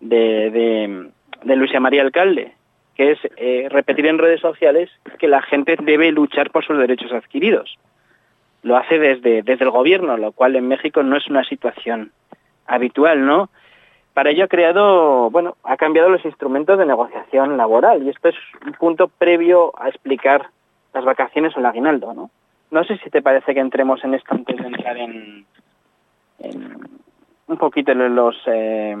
Speaker 7: de, de, Luisa María Alcalde, que es eh, repetir en redes sociales que la gente debe luchar por sus derechos adquiridos. Lo hace desde, desde el gobierno, lo cual en México no es una situación habitual, ¿no? Para ello ha creado, bueno, ha cambiado los instrumentos de negociación laboral y esto es un punto previo a explicar las vacaciones o el aguinaldo, ¿no? No sé si te parece que entremos en esto antes de entrar en, en un poquito en los eh,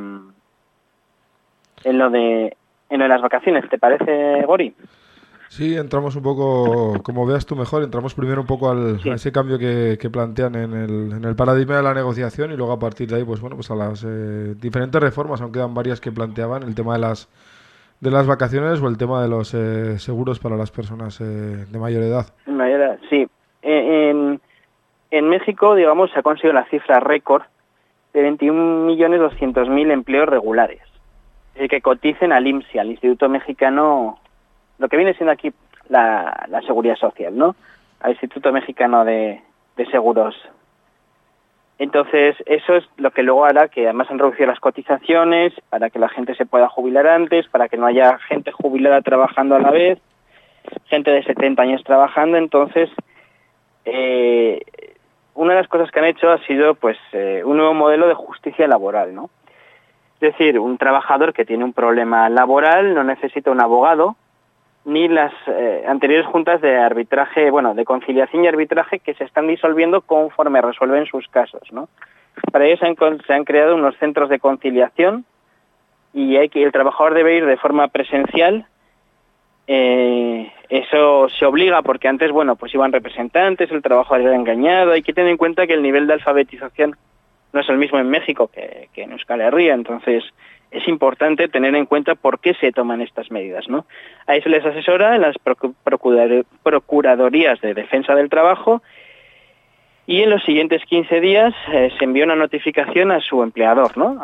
Speaker 7: en lo de en lo de las vacaciones, ¿te parece, Gori?
Speaker 2: Sí, entramos un poco, como veas tú mejor, entramos primero un poco al,
Speaker 7: Sí.
Speaker 2: a ese cambio que, que plantean en el, en el paradigma de la negociación y luego a partir de ahí, pues bueno, pues a las eh, diferentes reformas, aunque quedan varias que planteaban, el tema de las de las vacaciones o el tema de los eh, seguros para las personas eh, de mayor edad.
Speaker 7: Mayor- Sí. Eh, En, México, digamos, se ha conseguido la cifra récord de 21.200.000 empleos regulares. Es que coticen al IMSI, al Instituto Mexicano, lo que viene siendo aquí la, Seguridad Social, ¿no? Al Instituto Mexicano de Seguros. Entonces, eso es lo que luego hará que además han reducido las cotizaciones para que la gente se pueda jubilar antes, para que no haya gente jubilada trabajando a la vez, gente de 70 años trabajando. Entonces, eh, una de las cosas que han hecho ha sido pues eh, un nuevo modelo de justicia laboral, ¿no? Es decir, un trabajador que tiene un problema laboral no necesita un abogado ni las eh, anteriores juntas de arbitraje, bueno, de conciliación y arbitraje que se están disolviendo conforme resuelven sus casos, ¿no? Para ello se han, se han creado unos centros de conciliación y hay que, el trabajador debe ir de forma presencial. Eh, eso se obliga porque antes, bueno, pues iban representantes, el trabajador era engañado. Hay que tener en cuenta que el nivel de alfabetización no es el mismo en México que, que en Euskal Herria, entonces es importante tener en cuenta por qué se toman estas medidas, ¿no? Ahí se les asesora en las procu- procurador- procuradorías de defensa del trabajo y en los siguientes 15 días eh, se envía una notificación a su empleador, ¿no?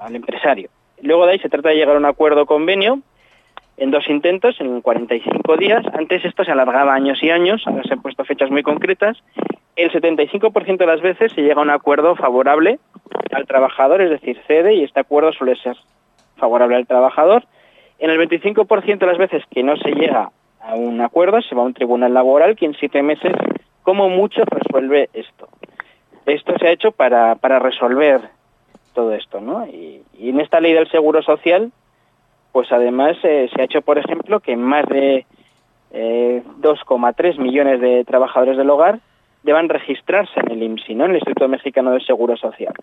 Speaker 7: Al empresario. Luego de ahí se trata de llegar a un acuerdo convenio en dos intentos, en 45 días. Antes esto se alargaba años y años, ahora se han puesto fechas muy concretas. El 75% de las veces se llega a un acuerdo favorable al trabajador, es decir, cede y este acuerdo suele ser favorable al trabajador. En el 25% de las veces que no se llega a un acuerdo, se va a un tribunal laboral que en siete meses, como mucho, resuelve esto. Esto se ha hecho para, para resolver todo esto, ¿no? Y, en esta ley del seguro social, pues además eh, se ha hecho, por ejemplo, que más de eh, 2,3 millones de trabajadores del hogar deban registrarse en el IMSI, ¿no? En el Instituto Mexicano del Seguro Social.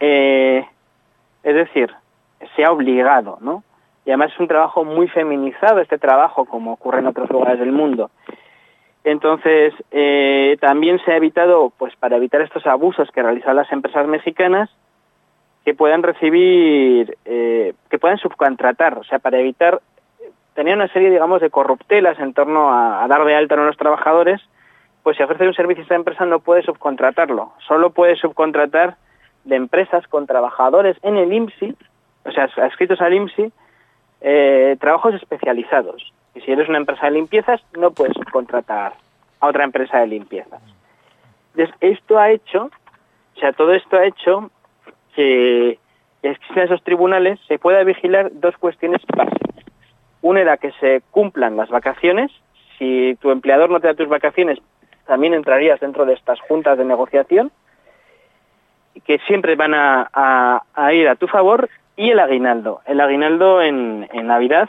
Speaker 7: Eh, es decir, se ha obligado, ¿no? Y además es un trabajo muy feminizado este trabajo, como ocurre en otros lugares del mundo. Entonces, eh, también se ha evitado, pues para evitar estos abusos que realizan las empresas mexicanas, que puedan recibir, eh, que puedan subcontratar, o sea, para evitar, tenía una serie, digamos, de corruptelas en torno a, a dar de alta a los trabajadores, pues si ofrece un servicio a esta empresa no puede subcontratarlo, solo puede subcontratar de empresas con trabajadores en el IMSI, o sea, adscritos al IMSI, eh, trabajos especializados. Y si eres una empresa de limpiezas, no puedes subcontratar a otra empresa de limpiezas. Entonces, esto ha hecho, o sea, todo esto ha hecho que existen esos tribunales, se pueda vigilar dos cuestiones básicas. Una era que se cumplan las vacaciones. Si tu empleador no te da tus vacaciones, también entrarías dentro de estas juntas de negociación, que siempre van a, ir a tu favor. Y el aguinaldo. El aguinaldo en, en Navidad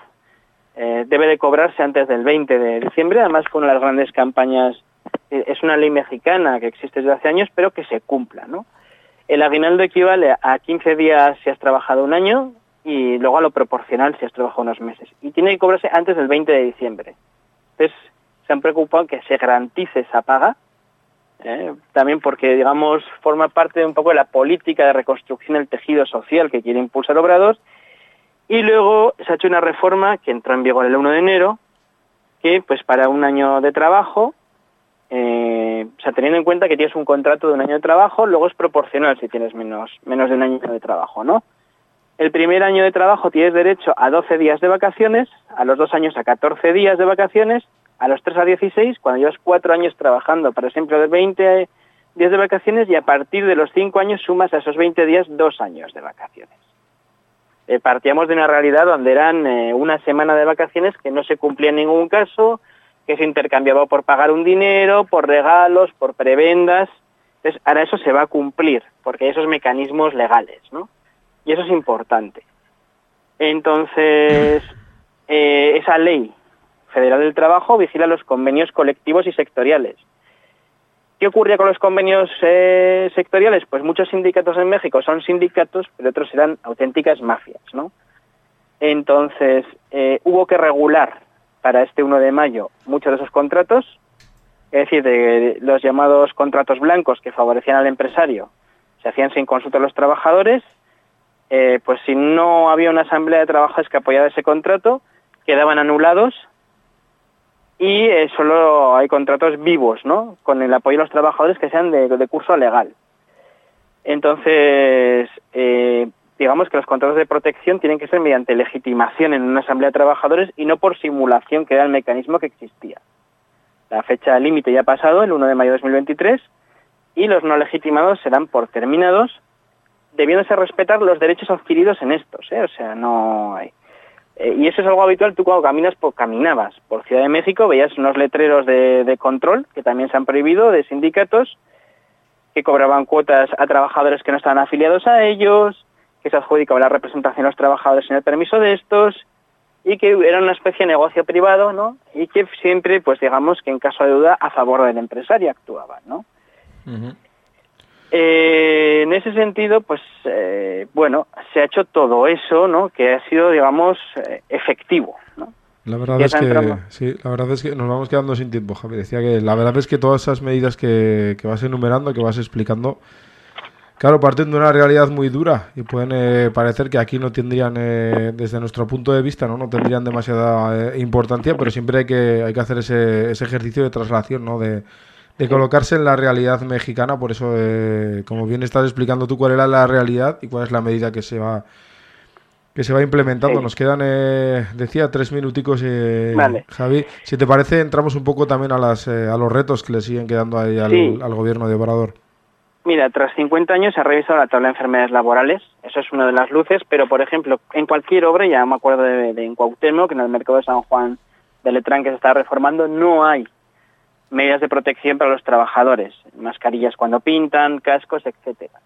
Speaker 7: eh, debe de cobrarse antes del 20 de diciembre. Además, fue una de las grandes campañas. eh, es una ley mexicana que existe desde hace años, pero que se cumpla, ¿no? El aguinaldo equivale a 15 días si has trabajado un año y luego a lo proporcional si has trabajado unos meses. Y tiene que cobrarse antes del 20 de diciembre. Entonces, se han preocupado que se garantice esa paga, ¿eh? también porque, digamos, forma parte de un poco de la política de reconstrucción del tejido social que quiere impulsar Obrador. Y luego se ha hecho una reforma que entró en vigor el 1 de enero, que pues para un año de trabajo eh, o sea, teniendo en cuenta que tienes un contrato de un año de trabajo, luego es proporcional si tienes menos, menos de un año de trabajo, ¿no? El primer año de trabajo tienes derecho a 12 días de vacaciones, a los dos años a 14 días de vacaciones, a los tres a 16, cuando llevas cuatro años trabajando para ese empleo de 20 días de vacaciones y a partir de los cinco años sumas a esos 20 días dos años de vacaciones. Eh, partíamos de una realidad donde eran eh, una semana de vacaciones que no se cumplía en ningún caso, que se intercambiaba por pagar un dinero, por regalos, por prebendas. Entonces, ahora eso se va a cumplir, porque hay esos mecanismos legales, ¿no? Y eso es importante. Entonces, eh, esa ley federal del trabajo vigila los convenios colectivos y sectoriales. ¿Qué ocurría con los convenios eh, sectoriales? Pues muchos sindicatos en México son sindicatos, pero otros eran auténticas mafias, ¿no? Entonces, eh, hubo que regular para este 1 de mayo muchos de esos contratos, es decir, de los llamados contratos blancos que favorecían al empresario, se hacían sin consulta a los trabajadores, eh, pues si no había una asamblea de trabajadores que apoyara ese contrato, quedaban anulados y eh, solo hay contratos vivos, ¿no? Con el apoyo de los trabajadores que sean de, curso legal. Entonces, eh, digamos que los contratos de protección tienen que ser mediante legitimación en una asamblea de trabajadores y no por simulación, que era el mecanismo que existía. La fecha límite ya ha pasado, el 1 de mayo de 2023, y los no legitimados serán por terminados, debiéndose respetar los derechos adquiridos en estos, ¿eh? O sea, no hay... Eh, y eso es algo habitual, tú cuando caminas, por, caminabas por Ciudad de México, veías unos letreros de, de control, que también se han prohibido, de sindicatos, que cobraban cuotas a trabajadores que no estaban afiliados a ellos, que se adjudicaba la representación a los trabajadores sin el permiso de estos, y que era una especie de negocio privado, ¿no? Y que siempre, pues digamos que en caso de duda, a favor del empresario actuaban, ¿no? Eh, en ese sentido, pues eh, bueno, se ha hecho todo eso, ¿no? Que ha sido, digamos, eh, efectivo, ¿no?
Speaker 2: La verdad es que sí, la verdad es que nos vamos quedando sin tiempo, Javi. Decía que la verdad es que todas esas medidas que, que vas enumerando, que vas explicando, claro, parten de una realidad muy dura y pueden eh, parecer que aquí no tendrían, eh, desde nuestro punto de vista, no, no tendrían demasiada eh, importancia, pero siempre hay que hay que hacer ese, ese ejercicio de traslación, ¿no? De, de colocarse en la realidad mexicana. Por eso, eh, como bien estás explicando tú, cuál era la realidad y cuál es la medida que se va que se va implementando.
Speaker 7: Sí.
Speaker 2: Nos quedan, eh, decía, tres minuticos, eh,
Speaker 7: Vale.
Speaker 2: Javi. Si te parece, entramos un poco también a, las, eh, a los retos que le siguen quedando ahí al,
Speaker 7: Sí.
Speaker 2: al gobierno de Obrador.
Speaker 7: Mira, tras 50 años se ha revisado la tabla de enfermedades laborales, eso es una de las luces, pero por ejemplo, en cualquier obra, ya me acuerdo de, de en Cuauhtémoc, que en el mercado de San Juan de Letrán que se está reformando, no hay medidas de protección para los trabajadores, mascarillas cuando pintan, cascos, etcétera.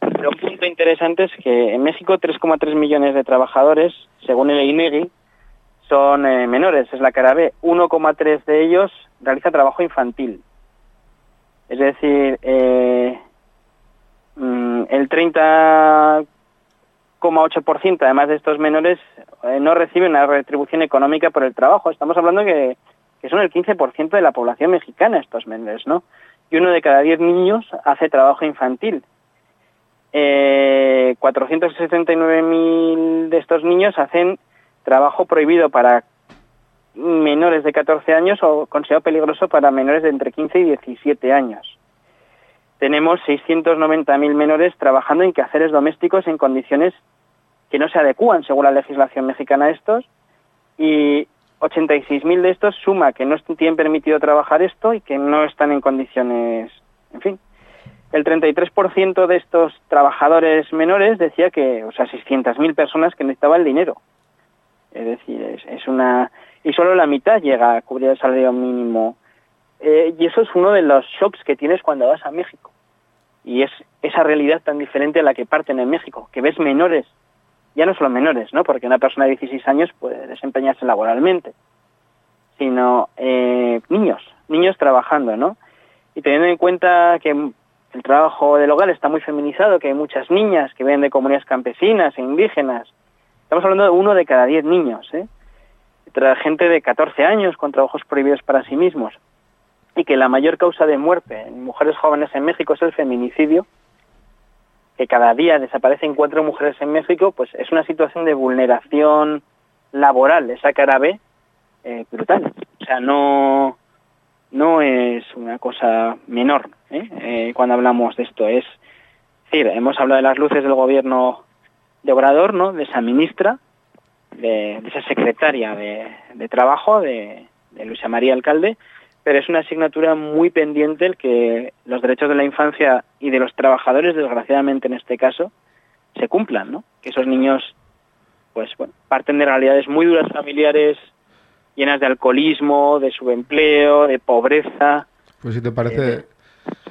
Speaker 7: Pero un punto interesante es que en México 3,3 millones de trabajadores, según el INEGI, son eh, menores, es la cara B. 1,3 de ellos realiza trabajo infantil. Es decir, eh, mm, el 30,8% además de estos menores eh, no reciben una retribución económica por el trabajo. Estamos hablando que, que son el 15% de la población mexicana estos menores, ¿no? Y uno de cada 10 niños hace trabajo infantil. Eh, 479.000 de estos niños hacen trabajo prohibido para menores de 14 años o considerado peligroso para menores de entre 15 y 17 años. Tenemos 690.000 menores trabajando en quehaceres domésticos en condiciones que no se adecúan según la legislación mexicana a estos y 86.000 de estos suma que no tienen permitido trabajar esto y que no están en condiciones, en fin. El 33% de estos trabajadores menores decía que, o sea, 600.000 personas que necesitaban dinero. Es decir, es, una... Y solo la mitad llega a cubrir el salario mínimo. Eh, y eso es uno de los shocks que tienes cuando vas a México. Y es esa realidad tan diferente a la que parten en México, que ves menores, ya no solo menores, ¿no? Porque una persona de 16 años puede desempeñarse laboralmente, sino eh, niños, niños trabajando, ¿no? Y teniendo en cuenta que el trabajo del hogar está muy feminizado, que hay muchas niñas que vienen de comunidades campesinas e indígenas. Estamos hablando de uno de cada diez niños, ¿eh? Gente de 14 años con trabajos prohibidos para sí mismos. Y que la mayor causa de muerte en mujeres jóvenes en México es el feminicidio, que cada día desaparecen cuatro mujeres en México, pues es una situación de vulneración laboral, esa cara B, eh, brutal. O sea, no, no es una cosa menor ¿eh? Eh, cuando hablamos de esto. Es decir, hemos hablado de las luces del gobierno de Obrador, ¿no? de esa ministra, de, esa secretaria de, Trabajo, de Luisa María Alcalde, pero es una asignatura muy pendiente el que los derechos de la infancia y de los trabajadores, desgraciadamente en este caso, se cumplan, ¿no? Que esos niños, pues bueno, parten de realidades muy duras familiares, llenas de alcoholismo, de subempleo, de pobreza.
Speaker 2: Pues si te parece,
Speaker 7: Eh,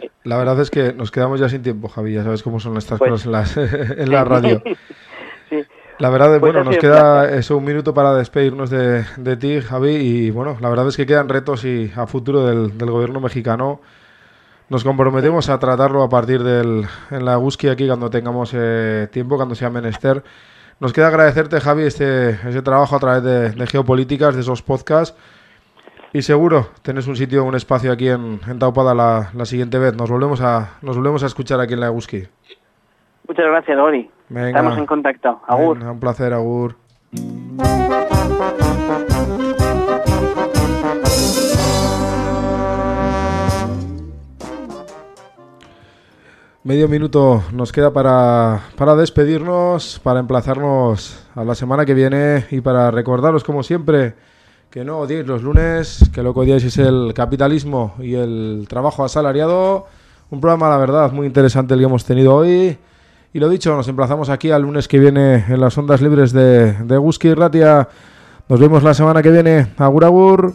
Speaker 7: sí.
Speaker 2: la verdad es que nos quedamos ya sin tiempo, Javi. Ya sabes cómo son estas
Speaker 7: Pues-
Speaker 2: cosas en, las- en la radio.
Speaker 7: sí.
Speaker 2: La verdad,
Speaker 7: Pues
Speaker 2: bueno, nos queda
Speaker 7: placer.
Speaker 2: eso un minuto para despedirnos de, de ti, Javi. Y bueno, la verdad es que quedan retos y a futuro del, del gobierno mexicano. Nos comprometemos a tratarlo a partir del en la Guski aquí cuando tengamos eh, tiempo, cuando sea menester. Nos queda agradecerte, Javi, este, ese trabajo a través de, de Geopolíticas, de esos podcasts. Y seguro tenés un sitio, un espacio aquí en, en Taupada la, la siguiente vez. Nos volvemos a, nos volvemos a escuchar aquí en la Guski.
Speaker 7: Muchas gracias, Ori.
Speaker 2: Venga.
Speaker 7: Estamos en contacto. Agur.
Speaker 2: Venga, un placer, Agur. Medio minuto nos queda para, para despedirnos, para emplazarnos a la semana que viene y para recordaros, como siempre, que no odiéis los lunes, que lo que odiáis es el capitalismo y el trabajo asalariado. Un programa, la verdad, muy interesante el que hemos tenido hoy. Y lo dicho, nos emplazamos aquí al lunes que viene en las ondas libres de, de Guski y Ratia. Nos vemos la semana que viene. Agur, agur.